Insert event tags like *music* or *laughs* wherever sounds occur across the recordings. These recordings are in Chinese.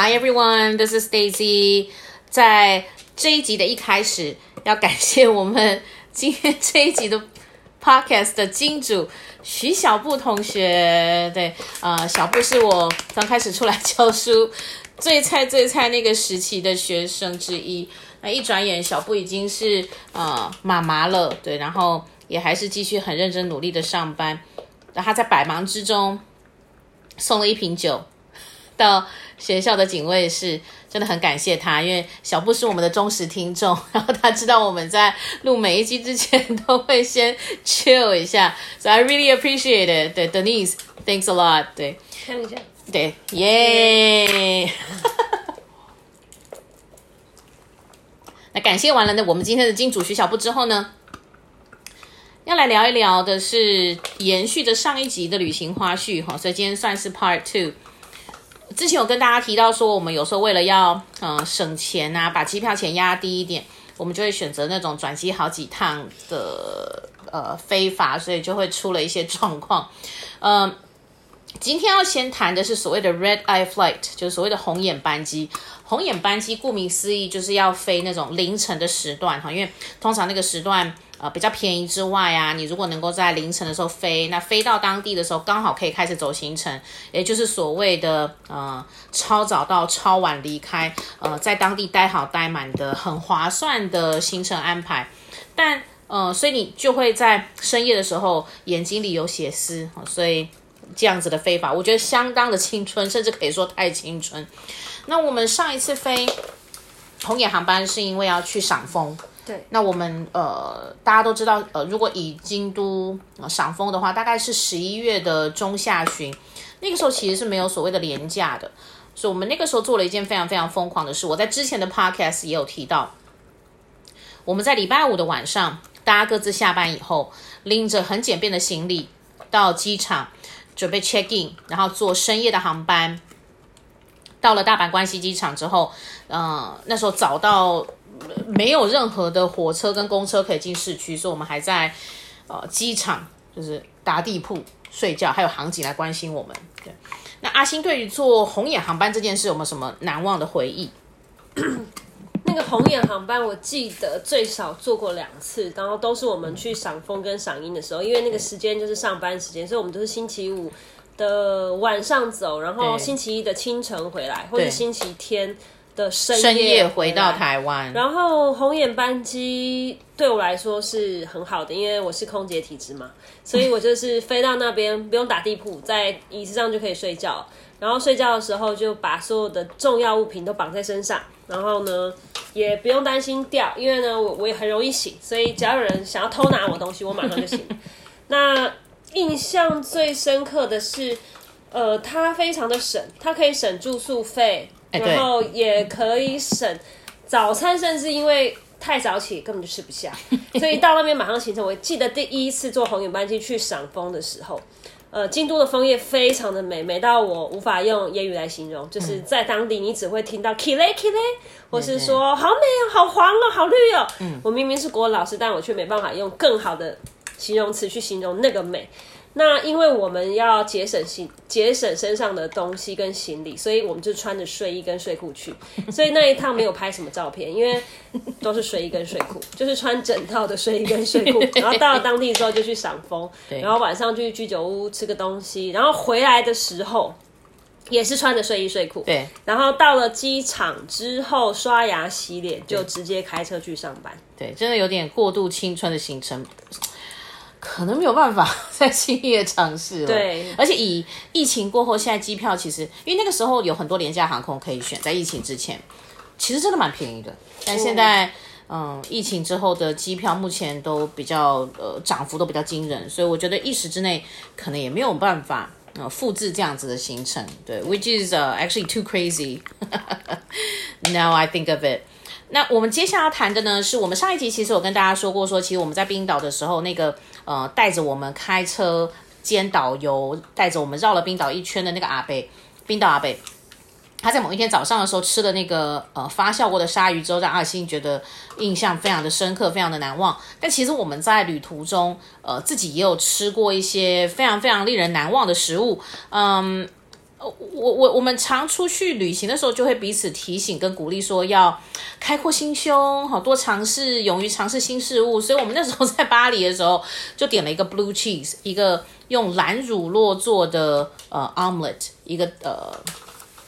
Hi everyone, this is Daisy. 在这一集的一开始，要感谢我们今天这一集的 Podcast 的金主徐小布同学。对，呃，小布是我刚开始出来教书最菜最菜那个时期的学生之一。那一转眼，小布已经是呃妈妈了，对，然后也还是继续很认真努力的上班。然后他在百忙之中送了一瓶酒到学校的警卫室，真的很感谢他，因为小布是我们的忠实听众，然后他知道我们在录每一集之前都会先 chill 一下，*laughs* so I really appreciate it。对，Denise，thanks a lot。对，看一下，对，耶。*laughs* 那感谢完了呢，我们今天的金主徐小布之后呢，要来聊一聊的是延续着上一集的旅行花絮哈，所以今天算是 Part Two。之前有跟大家提到说，我们有时候为了要呃省钱啊，把机票钱压低一点，我们就会选择那种转机好几趟的呃飞法，所以就会出了一些状况。嗯、*laughs* 今天要先谈的是所谓的 Red Eye Flight，就是所谓的红眼班机。红眼班机顾名思义就是要飞那种凌晨的时段哈，因为通常那个时段。呃，比较便宜之外啊，你如果能够在凌晨的时候飞，那飞到当地的时候刚好可以开始走行程，也就是所谓的呃超早到超晚离开，呃在当地待好待满的很划算的行程安排。但呃，所以你就会在深夜的时候眼睛里有血丝，所以这样子的飞法，我觉得相当的青春，甚至可以说太青春。那我们上一次飞红眼航班是因为要去赏枫。对，那我们呃，大家都知道，呃，如果以京都赏枫的话，大概是十一月的中下旬，那个时候其实是没有所谓的连假的，所以我们那个时候做了一件非常非常疯狂的事。我在之前的 podcast 也有提到，我们在礼拜五的晚上，大家各自下班以后，拎着很简便的行李到机场准备 check in，然后坐深夜的航班，到了大阪关西机场之后，嗯、呃，那时候早到。没有任何的火车跟公车可以进市区，所以我们还在呃机场就是打地铺睡觉，还有航警来关心我们。对，那阿星对于坐红眼航班这件事有没有什么难忘的回忆？那个红眼航班我记得最少坐过两次，然后都是我们去赏枫跟赏樱的时候，因为那个时间就是上班时间，所以我们都是星期五的晚上走，然后星期一的清晨回来，或者星期天。的深夜，回到台湾，然后红眼班机对我来说是很好的，因为我是空姐体质嘛，所以我就是飞到那边不用打地铺，在椅子上就可以睡觉，然后睡觉的时候就把所有的重要物品都绑在身上，然后呢也不用担心掉，因为呢我我也很容易醒，所以只要有人想要偷拿我东西，我马上就醒。*laughs* 那印象最深刻的是，呃，它非常的省，它可以省住宿费。然后也可以省早餐，甚至因为太早起根本就吃不下，*laughs* 所以到那边马上行程。我记得第一次坐红眼班机去赏枫的时候，呃，京都的枫叶非常的美，美到我无法用言语来形容。就是在当地，你只会听到 kire kire，或是说好美哦，好黄哦，好绿哦。嗯，我明明是国文老师，但我却没办法用更好的形容词去形容那个美。那因为我们要节省行节省身上的东西跟行李，所以我们就穿着睡衣跟睡裤去。*laughs* 所以那一趟没有拍什么照片，因为都是睡衣跟睡裤，就是穿整套的睡衣跟睡裤。然后到了当地之后就去赏枫，然后晚上就去居酒屋吃个东西，然后回来的时候也是穿着睡衣睡裤。对。然后到了机场之后刷牙洗脸，就直接开车去上班。对，真的有点过度青春的行程。可能没有办法 *laughs* 再轻易的尝试了。对，而且以疫情过后，现在机票其实，因为那个时候有很多廉价航空可以选，在疫情之前，其实真的蛮便宜的。但现在，嗯，嗯，疫情之后的机票目前都比较呃涨幅都比较惊人，所以我觉得一时之内可能也没有办法呃复制这样子的行程。对，which is、uh, actually too crazy. *laughs* Now I think of it. 那我们接下来要谈的呢，是我们上一集其实我跟大家说过说，说其实我们在冰岛的时候，那个呃带着我们开车兼导游，带着我们绕了冰岛一圈的那个阿贝，冰岛阿贝，他在某一天早上的时候吃的那个呃发酵过的鲨鱼之后，让阿星觉得印象非常的深刻，非常的难忘。但其实我们在旅途中，呃自己也有吃过一些非常非常令人难忘的食物，嗯。我我我们常出去旅行的时候，就会彼此提醒跟鼓励，说要开阔心胸，好多尝试，勇于尝试新事物。所以，我们那时候在巴黎的时候，就点了一个 blue cheese，一个用蓝乳酪做的呃 omelette，一个呃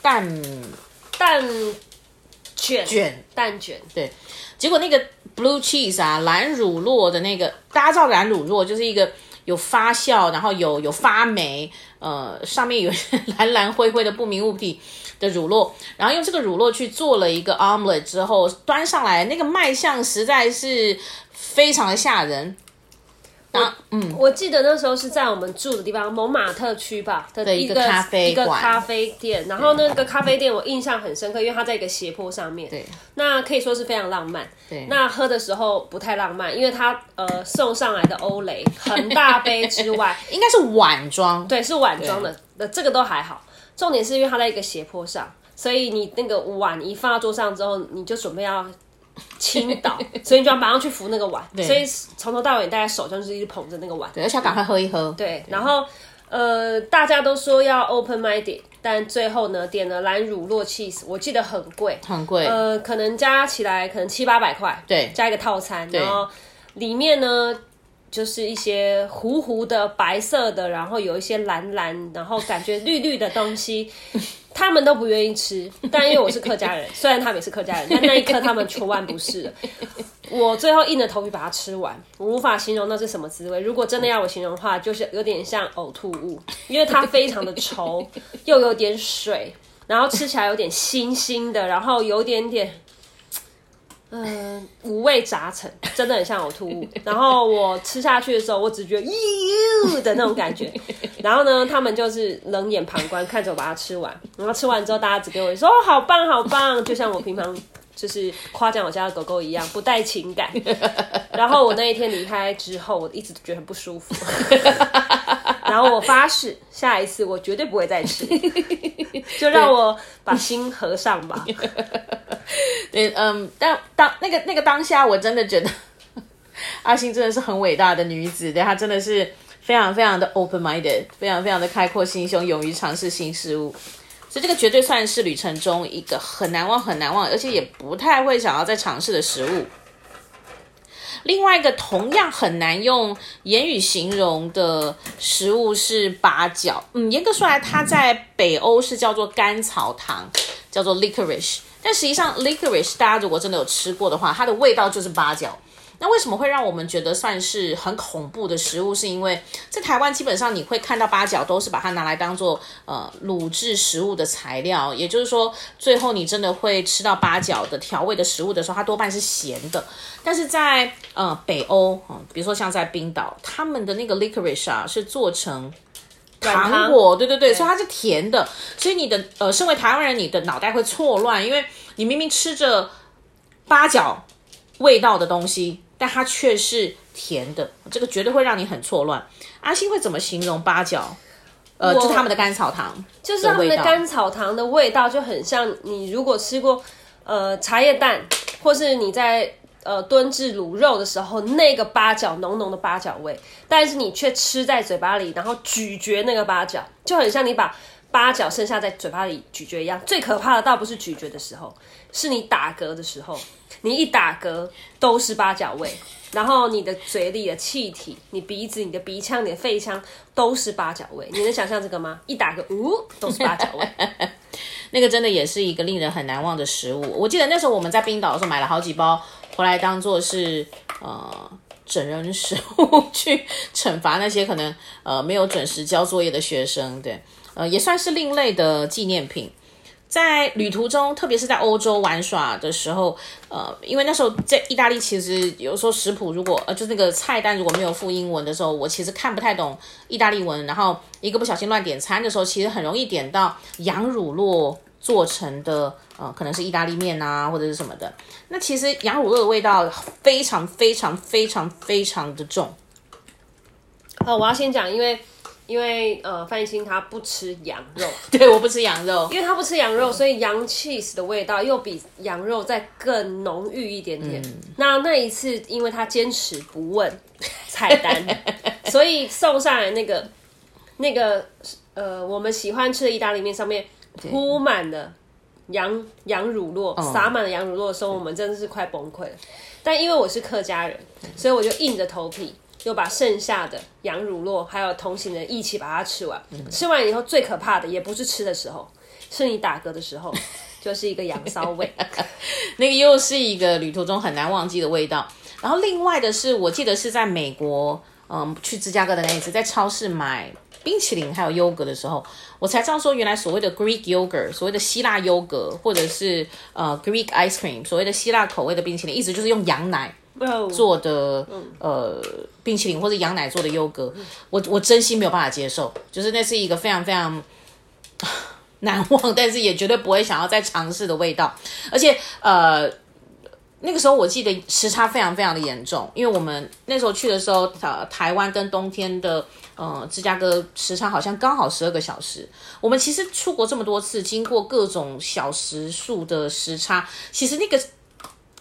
蛋蛋卷卷蛋卷。对，结果那个 blue cheese 啊，蓝乳酪的那个，大家知道蓝乳酪就是一个。有发酵，然后有有发霉，呃，上面有 *laughs* 蓝蓝灰灰的不明物体的乳酪，然后用这个乳酪去做了一个 omelet 之后，端上来那个卖相实在是非常的吓人。啊，嗯，我记得那时候是在我们住的地方，蒙马特区吧的一个，一个咖啡一个咖啡店，然后那个咖啡店我印象很深刻，因为它在一个斜坡上面，对，那可以说是非常浪漫。对，那喝的时候不太浪漫，因为它呃送上来的欧蕾很大杯之外，*laughs* 应该是碗装，对，是碗装的，那这个都还好。重点是因为它在一个斜坡上，所以你那个碗一放到桌上之后，你就准备要。倾倒，*laughs* 所以你就要马上去扶那个碗，所以从头到尾大家手上就是一直捧着那个碗，对，而且要赶快喝一喝。对，然后呃，大家都说要 open minded，但最后呢，点了蓝乳酪 cheese，我记得很贵，很贵，呃，可能加起来可能七八百块，对，加一个套餐，然后里面呢就是一些糊糊的白色的，然后有一些蓝蓝，然后感觉绿绿的东西。*laughs* 他们都不愿意吃，但因为我是客家人，*laughs* 虽然他们也是客家人，但那一刻他们求万不是了。我最后硬着头皮把它吃完，我无法形容那是什么滋味。如果真的要我形容的话，就是有点像呕吐物，因为它非常的稠，又有点水，然后吃起来有点腥腥的，然后有点点。嗯、呃，五味杂陈，*laughs* 真的很像呕吐物。然后我吃下去的时候，我只觉得咦的那种感觉。*laughs* 然后呢，他们就是冷眼旁观，看着我把它吃完。然后吃完之后，大家只给我说：“哦，好棒，好棒！”就像我平常就是夸奖我家的狗狗一样，不带情感。*laughs* 然后我那一天离开之后，我一直觉得很不舒服。然后我发誓，下一次我绝对不会再吃。*laughs* 就让我把心合上吧。对，嗯，但当那个那个当下，我真的觉得 *laughs* 阿星真的是很伟大的女子，对，她真的是非常非常的 open minded，非常非常的开阔心胸，勇于尝试新事物，所以这个绝对算是旅程中一个很难忘、很难忘，而且也不太会想要再尝试的食物。另外一个同样很难用言语形容的食物是八角。嗯，严格说来，它在北欧是叫做甘草糖，叫做 licorice。但实际上，licorice 大家如果真的有吃过的话，它的味道就是八角。那为什么会让我们觉得算是很恐怖的食物？是因为在台湾基本上你会看到八角都是把它拿来当做呃卤制食物的材料，也就是说，最后你真的会吃到八角的调味的食物的时候，它多半是咸的。但是在呃北欧，嗯，比如说像在冰岛，他们的那个 licorice 啊是做成糖果，对对对，对所以它是甜的。所以你的呃，身为台湾人，你的脑袋会错乱，因为你明明吃着八角味道的东西。但它却是甜的，这个绝对会让你很错乱。阿星会怎么形容八角？呃，就是他们的甘草糖，就是他们的甘草糖的味道就很像你如果吃过呃茶叶蛋，或是你在呃炖制卤肉的时候那个八角浓浓的八角味，但是你却吃在嘴巴里，然后咀嚼那个八角，就很像你把八角剩下在嘴巴里咀嚼一样。最可怕的倒不是咀嚼的时候，是你打嗝的时候。你一打嗝都是八角味，然后你的嘴里的气体、你鼻子、你的鼻腔、你的肺腔都是八角味。你能想象这个吗？一打嗝，呜，都是八角味。*laughs* 那个真的也是一个令人很难忘的食物。我记得那时候我们在冰岛的时候买了好几包回来，当做是呃整人食物去惩罚那些可能呃没有准时交作业的学生。对，呃，也算是另类的纪念品。在旅途中，特别是在欧洲玩耍的时候，呃，因为那时候在意大利，其实有时候食谱如果呃，就是那个菜单如果没有附英文的时候，我其实看不太懂意大利文，然后一个不小心乱点餐的时候，其实很容易点到羊乳酪做成的，呃，可能是意大利面啊，或者是什么的。那其实羊乳酪的味道非常非常非常非常的重。呃，我要先讲，因为。因为呃，范逸辛他不吃羊肉，*laughs* 对，我不吃羊肉，因为他不吃羊肉，所以羊 cheese 的味道又比羊肉再更浓郁一点点。嗯、那那一次，因为他坚持不问 *laughs* 菜单，*laughs* 所以送上来那个那个呃，我们喜欢吃的意大利面上面铺满了羊羊乳酪，撒满了羊乳酪的时候，我们真的是快崩溃了。但因为我是客家人，所以我就硬着头皮，又把剩下的羊乳酪还有同行的一起把它吃完。吃完以后，最可怕的也不是吃的时候，是你打嗝的时候，*laughs* 就是一个羊骚味。*laughs* 那个又是一个旅途中很难忘记的味道。然后另外的是，我记得是在美国，嗯，去芝加哥的那一次，在超市买冰淇淋还有优格的时候，我才知道说，原来所谓的 Greek yogurt，所谓的希腊优格，或者是呃 Greek ice cream，所谓的希腊口味的冰淇淋，一直就是用羊奶做的呃冰淇淋，或者羊奶做的优格。我我真心没有办法接受，就是那是一个非常非常 *laughs* 难忘，但是也绝对不会想要再尝试的味道，而且呃。那个时候我记得时差非常非常的严重，因为我们那时候去的时候，呃，台湾跟冬天的呃芝加哥时差好像刚好十二个小时。我们其实出国这么多次，经过各种小时数的时差，其实那个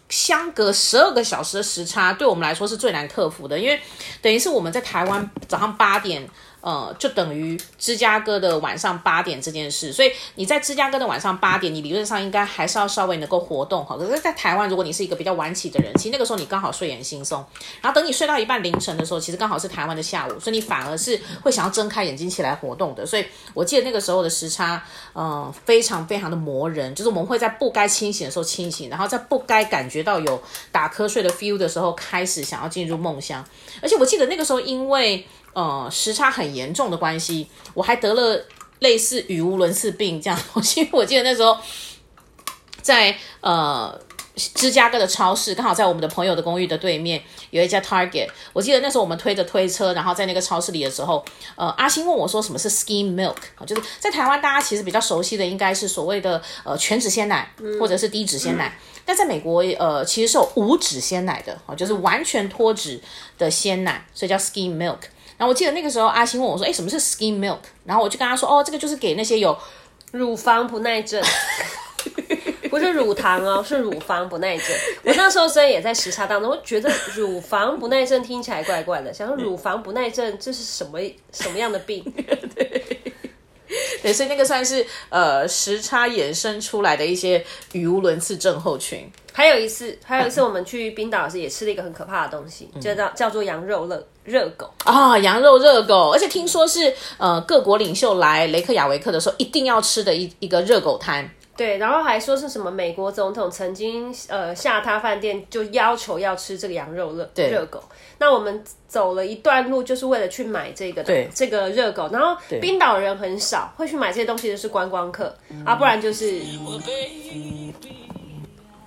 相隔十二个小时的时差，对我们来说是最难克服的，因为等于是我们在台湾早上八点。呃，就等于芝加哥的晚上八点这件事，所以你在芝加哥的晚上八点，你理论上应该还是要稍微能够活动哈。可是，在台湾，如果你是一个比较晚起的人，其实那个时候你刚好睡眼惺忪，然后等你睡到一半凌晨的时候，其实刚好是台湾的下午，所以你反而是会想要睁开眼睛起来活动的。所以我记得那个时候的时差，呃，非常非常的磨人，就是我们会在不该清醒的时候清醒，然后在不该感觉到有打瞌睡的 feel 的时候，开始想要进入梦乡。而且我记得那个时候，因为呃，时差很严重的关系，我还得了类似语无伦次病这样东西。我记得那时候在呃芝加哥的超市，刚好在我们的朋友的公寓的对面有一家 Target。我记得那时候我们推着推车，然后在那个超市里的时候，呃，阿星问我说什么是 Skim Milk 啊？就是在台湾大家其实比较熟悉的应该是所谓的呃全脂鲜奶或者是低脂鲜奶，嗯、但在美国呃其实是有无脂鲜奶的啊，就是完全脱脂的鲜奶，所以叫 Skim Milk。然后我记得那个时候，阿星问我说：“哎，什么是 skim milk？” 然后我就跟他说：“哦，这个就是给那些有乳房不耐症，不是乳糖哦，是乳房不耐症。”我那时候虽然也在时差当中，我觉得乳房不耐症听起来怪怪的，想说乳房不耐症这是什么什么样的病？对。*laughs* 对，所以那个算是呃时差衍生出来的一些语无伦次症候群。还有一次，还有一次 *laughs* 我们去冰岛时也吃了一个很可怕的东西，叫叫叫做羊肉热热狗。啊，羊肉热狗，而且听说是呃各国领袖来雷克雅维克的时候一定要吃的一一个热狗摊。对，然后还说是什么美国总统曾经呃下榻饭店就要求要吃这个羊肉热热狗。那我们走了一段路，就是为了去买这个的这个热狗。然后冰岛人很少会去买这些东西的是观光客啊，不然就是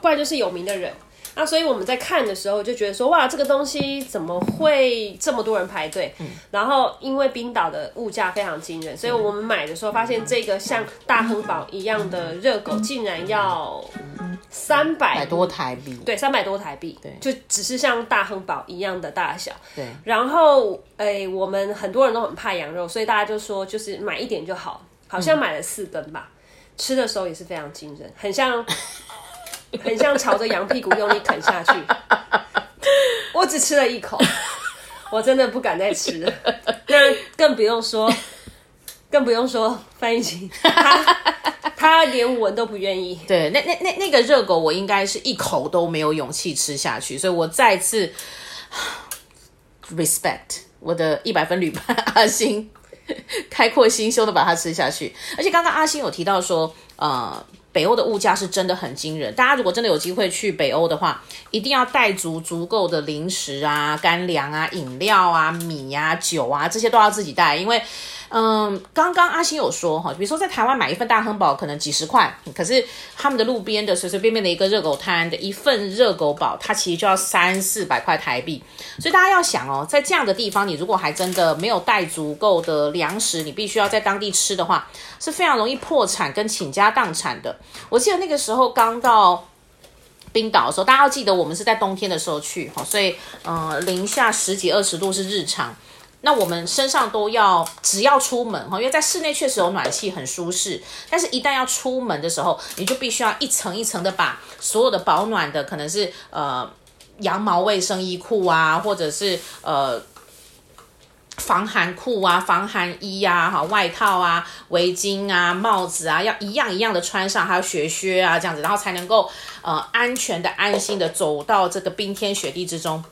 不然就是有名的人。那所以我们在看的时候就觉得说，哇，这个东西怎么会这么多人排队？嗯、然后因为冰岛的物价非常惊人，所以我们买的时候发现这个像大亨堡一样的热狗竟然要三百多台币，对，三百多台币，对，就只是像大亨堡一样的大小，对。然后，哎，我们很多人都很怕羊肉，所以大家就说就是买一点就好，好像买了四根吧。嗯、吃的时候也是非常惊人，很像。很像朝着羊屁股用力啃下去，我只吃了一口，我真的不敢再吃了。那更不用说，更不用说翻译机，他连闻都不愿意。对，那那那那个热狗，我应该是一口都没有勇气吃下去，所以我再次 respect 我的一百分旅伴阿星，开阔心胸的把它吃下去。而且刚刚阿星有提到说，呃。北欧的物价是真的很惊人，大家如果真的有机会去北欧的话，一定要带足足够的零食啊、干粮啊、饮料啊、米啊、酒啊，这些都要自己带，因为。嗯，刚刚阿星有说哈，比如说在台湾买一份大亨堡可能几十块，可是他们的路边的随随便便的一个热狗摊的一份热狗堡，它其实就要三四百块台币。所以大家要想哦，在这样的地方，你如果还真的没有带足够的粮食，你必须要在当地吃的话，是非常容易破产跟倾家荡产的。我记得那个时候刚到冰岛的时候，大家要记得我们是在冬天的时候去哈，所以嗯，零下十几二十度是日常。那我们身上都要，只要出门哈，因为在室内确实有暖气很舒适，但是一旦要出门的时候，你就必须要一层一层的把所有的保暖的，可能是呃羊毛卫生衣裤啊，或者是呃防寒裤啊、防寒衣啊、哈外套啊、围巾啊、帽子啊，要一样一样的穿上，还有雪靴啊这样子，然后才能够呃安全的、安心的走到这个冰天雪地之中。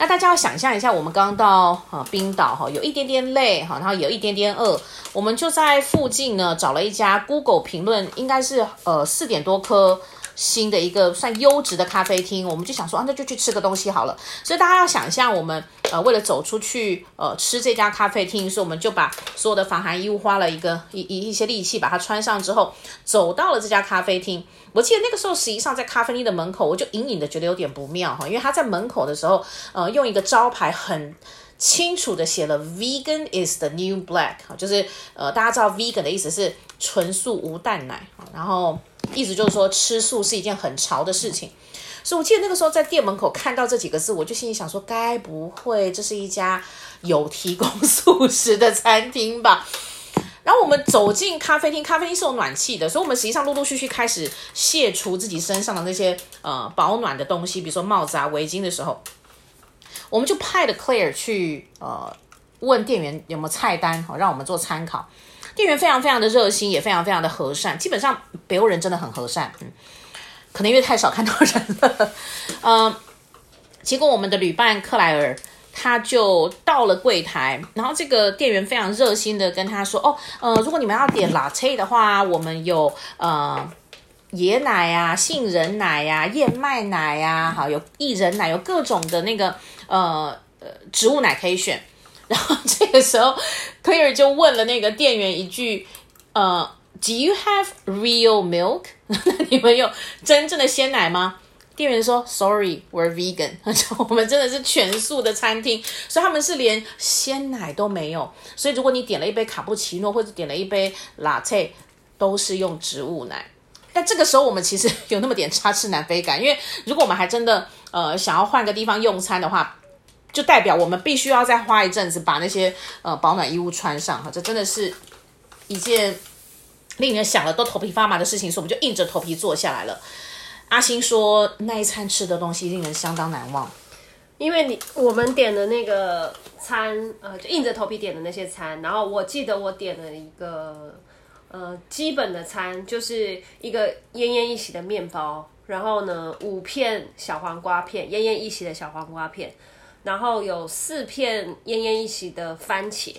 那大家要想象一下，我们刚到啊冰岛哈，有一点点累哈，然后有一点点饿，我们就在附近呢找了一家 Google 评论应该是呃四点多颗新的一个算优质的咖啡厅，我们就想说啊，那就去吃个东西好了。所以大家要想象，我们呃为了走出去呃吃这家咖啡厅，所以我们就把所有的防寒衣物花了一个一一一些力气把它穿上之后，走到了这家咖啡厅。我记得那个时候，实际上在咖啡厅的门口，我就隐隐的觉得有点不妙哈，因为他在门口的时候，呃，用一个招牌很清楚的写了 “Vegan is the new black”，就是呃，大家知道 “Vegan” 的意思是纯素无蛋奶，然后意思就是说吃素是一件很潮的事情。所以我记得那个时候在店门口看到这几个字，我就心里想说，该不会这是一家有提供素食的餐厅吧？然后我们走进咖啡厅，咖啡厅是有暖气的，所以我们实际上陆陆续续开始卸除自己身上的那些呃保暖的东西，比如说帽子啊、围巾的时候，我们就派了 Claire 去呃问店员有没有菜单，好让我们做参考。店员非常非常的热心，也非常非常的和善，基本上北欧人真的很和善，嗯，可能因为太少看到人了，嗯、*laughs* 呃，结果我们的旅伴克莱尔。他就到了柜台，然后这个店员非常热心的跟他说：“哦，呃，如果你们要点 latte 的话，我们有呃椰奶呀、啊、杏仁奶呀、啊、燕麦奶呀，好，有薏仁奶，有各种的那个呃呃植物奶可以选。”然后这个时候，Claire 就问了那个店员一句：“呃，Do you have real milk？*laughs* 那你们有真正的鲜奶吗？”店员说：“Sorry, we're vegan。*laughs* 我们真的是全素的餐厅，所以他们是连鲜奶都没有。所以如果你点了一杯卡布奇诺或者点了一杯 latte，都是用植物奶。但这个时候我们其实 *laughs* 有那么点插翅难飞感，因为如果我们还真的呃想要换个地方用餐的话，就代表我们必须要再花一阵子把那些呃保暖衣物穿上哈。这真的是一件令人想了都头皮发麻的事情，所以我们就硬着头皮坐下来了。”阿星说：“那一餐吃的东西令人相当难忘，因为你我们点的那个餐，呃，就硬着头皮点的那些餐。然后我记得我点了一个，呃，基本的餐就是一个奄奄一息的面包，然后呢，五片小黄瓜片，奄奄一息的小黄瓜片，然后有四片奄奄一息的番茄。”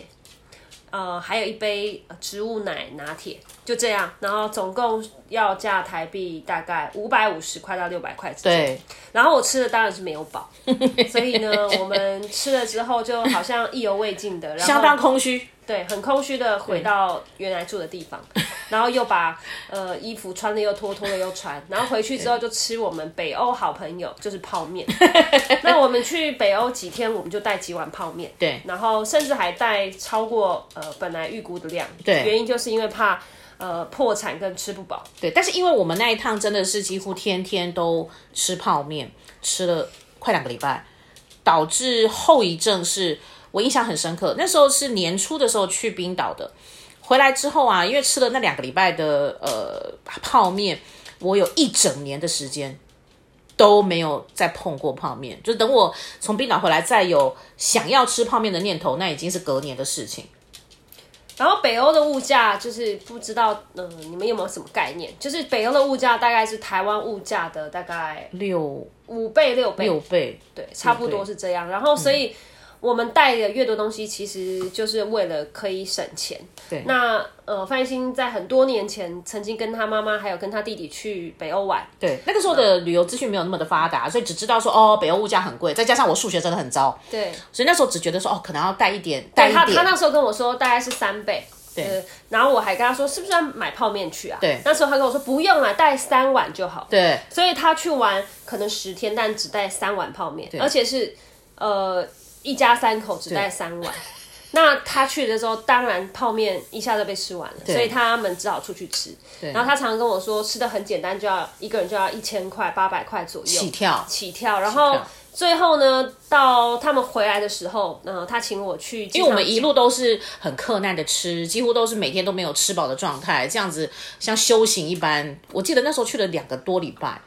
呃，还有一杯植物奶拿铁，就这样，然后总共要价台币大概五百五十块到六百块之间。对，然后我吃的当然是没有饱，*laughs* 所以呢，我们吃了之后就好像意犹未尽的，然后相当空虚。对，很空虚的回到原来住的地方，*laughs* 然后又把呃衣服穿的又脱，脱了又穿，然后回去之后就吃我们北欧好朋友，就是泡面。*laughs* 那我们去北欧几天，我们就带几碗泡面，对，然后甚至还带超过呃本来预估的量，对，原因就是因为怕呃破产跟吃不饱，对，但是因为我们那一趟真的是几乎天天都吃泡面，吃了快两个礼拜，导致后遗症是。我印象很深刻，那时候是年初的时候去冰岛的，回来之后啊，因为吃了那两个礼拜的呃泡面，我有一整年的时间都没有再碰过泡面，就等我从冰岛回来再有想要吃泡面的念头，那已经是隔年的事情。然后北欧的物价就是不知道，嗯、呃，你们有没有什么概念？就是北欧的物价大概是台湾物价的大概六五倍六倍六倍，对，差不多是这样。然后所以。嗯我们带的越多东西，其实就是为了可以省钱。对，那呃，范欣在很多年前曾经跟他妈妈还有跟他弟弟去北欧玩。对，那个时候的旅游资讯没有那么的发达，所以只知道说哦，北欧物价很贵，再加上我数学真的很糟。对，所以那时候只觉得说哦，可能要带一点，带一点。他他那时候跟我说大概是三倍。对、呃，然后我还跟他说是不是要买泡面去啊？对，那时候他跟我说不用了，带三碗就好。对，所以他去玩可能十天，但只带三碗泡面，而且是呃。一家三口只带三碗，*laughs* 那他去的时候，当然泡面一下就被吃完了，所以他们只好出去吃。然后他常常跟我说，吃的很简单，就要一个人就要一千块、八百块左右起跳，起跳。然后最后呢，到他们回来的时候，嗯、呃，他请我去，因为我们一路都是很克难的吃，几乎都是每天都没有吃饱的状态，这样子像修行一般。我记得那时候去了两个多礼拜。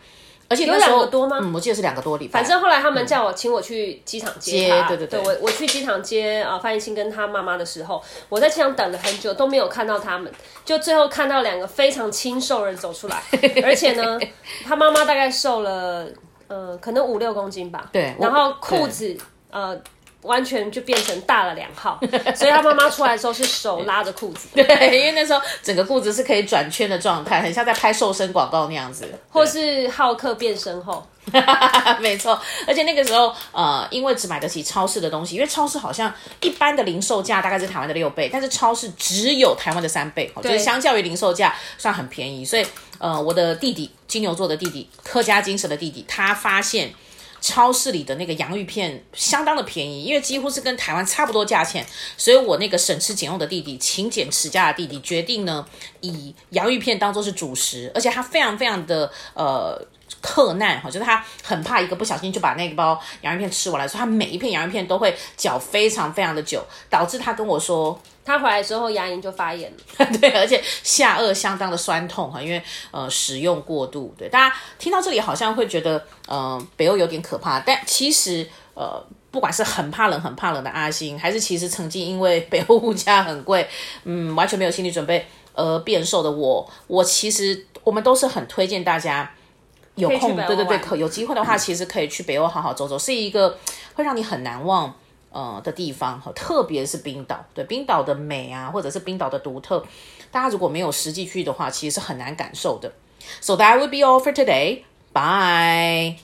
而且有两个多吗？嗯，我记得是两个多礼拜。反正后来他们叫我，请我去机场接他。对对对，对我我去机场接啊范逸信跟他妈妈的时候，我在机场等了很久都没有看到他们，就最后看到两个非常清瘦人走出来，*laughs* 而且呢，他妈妈大概瘦了呃可能五六公斤吧。对，然后裤子呃。完全就变成大了两号，*laughs* 所以他妈妈出来的时候是手拉着裤子，*laughs* 对，因为那时候整个裤子是可以转圈的状态，很像在拍瘦身广告那样子，或是浩克变身后，*laughs* 没错，而且那个时候呃，因为只买得起超市的东西，因为超市好像一般的零售价大概是台湾的六倍，但是超市只有台湾的三倍，就是相较于零售价算很便宜，所以呃，我的弟弟金牛座的弟弟，客家精神的弟弟，他发现。超市里的那个洋芋片相当的便宜，因为几乎是跟台湾差不多价钱，所以我那个省吃俭用的弟弟，勤俭持家的弟弟，决定呢以洋芋片当做是主食，而且他非常非常的呃克难哈，就是他很怕一个不小心就把那个包洋芋片吃完了，所以他每一片洋芋片都会嚼非常非常的久，导致他跟我说。他回来之后牙龈就发炎了，*laughs* 对，而且下颚相当的酸痛哈，因为呃使用过度。对，大家听到这里好像会觉得呃北欧有点可怕，但其实呃不管是很怕冷很怕冷的阿星，还是其实曾经因为北欧物价很贵，*laughs* 嗯完全没有心理准备而变瘦的我，我其实我们都是很推荐大家有空，对对对，可有机会的话，*laughs* 其实可以去北欧好好走走，是一个会让你很难忘。呃的地方哈，特别是冰岛，对冰岛的美啊，或者是冰岛的独特，大家如果没有实际去的话，其实是很难感受的。So that would be all for today. Bye.